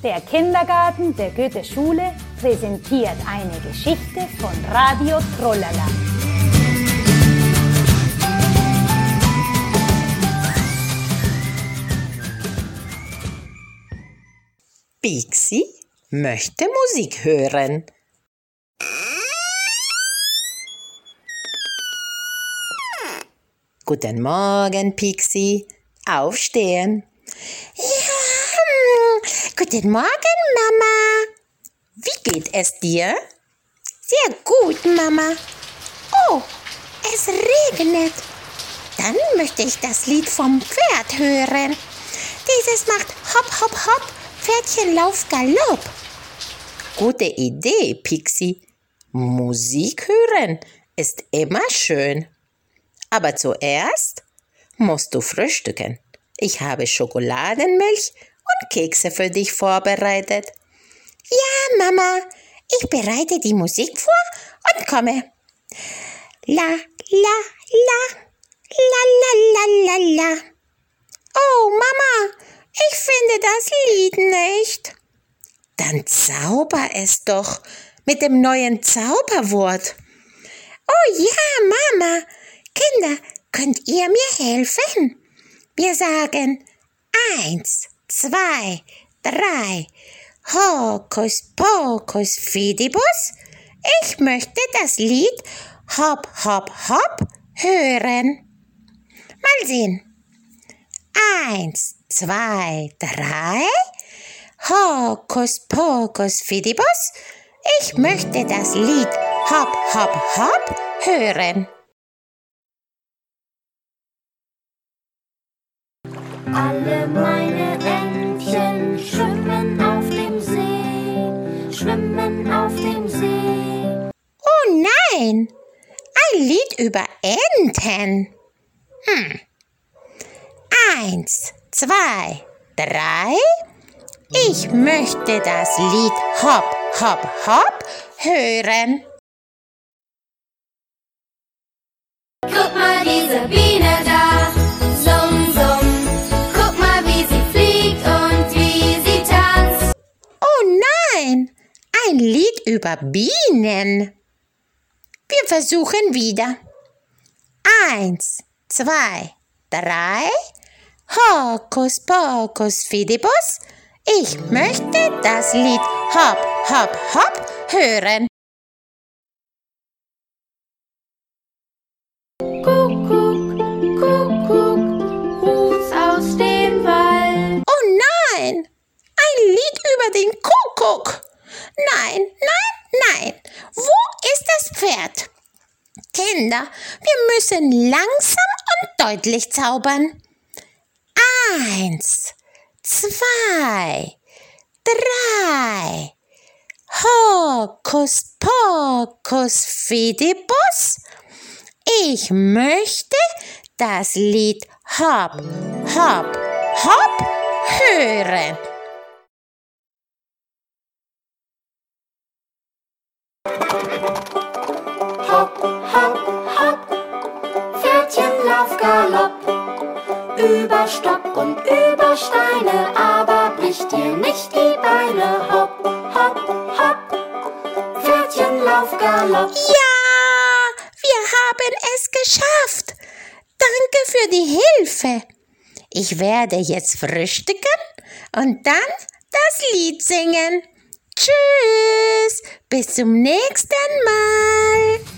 Der Kindergarten der Goethe-Schule präsentiert eine Geschichte von Radio Trollala. Pixie möchte Musik hören. Guten Morgen, Pixie. Aufstehen. Ja, guten Morgen, Mama. Wie geht es dir? Sehr gut, Mama. Oh, es regnet. Dann möchte ich das Lied vom Pferd hören. Dieses macht hopp, hopp, hopp, Pferdchen lauf galopp. Gute Idee, Pixie. Musik hören ist immer schön. Aber zuerst musst du frühstücken. Ich habe Schokoladenmilch und Kekse für dich vorbereitet. Ja, Mama, ich bereite die Musik vor und komme. La, la, la, la, la, la, la, la. Oh, Mama, ich finde das Lied nicht. Dann zauber es doch mit dem neuen Zauberwort. Oh ja, Mama. Kinder, könnt ihr mir helfen? Wir sagen eins, zwei, drei. Hokus pokus fidibus. Ich möchte das Lied Hop, Hop, Hop hören. Mal sehen. Eins, zwei, drei. Hokus pokus fidibus. Ich möchte das Lied Hop, Hop, Hop hören. Alle meine schwimmen auf dem See. Oh nein, ein Lied über Enten. Hm. Eins, zwei, drei. Ich möchte das Lied Hop, Hop, Hop hören. Guck mal diese Biene da, über Bienen. Wir versuchen wieder. Eins, zwei, drei. Hokus pokus fidibus. Ich möchte das Lied Hop, Hop, Hop hören. Kuckuck, Kuckuck, ruf's aus dem Wald. Oh nein, ein Lied über den Kuckuck. Nein, nein, nein. Wo ist das Pferd? Kinder, wir müssen langsam und deutlich zaubern. Eins, zwei, drei. Hokus pokus fidibus. Ich möchte das Lied Hop, Hop, Hop hören. Hopp, hopp, hopp, Pferdchen lauf galopp. Über Stock und über Steine, aber bricht dir nicht die Beine. Hopp, hopp, hopp, Pferdchen lauf galopp. Ja, wir haben es geschafft. Danke für die Hilfe. Ich werde jetzt frühstücken und dann das Lied singen. Tschüss, bis zum nächsten Mal.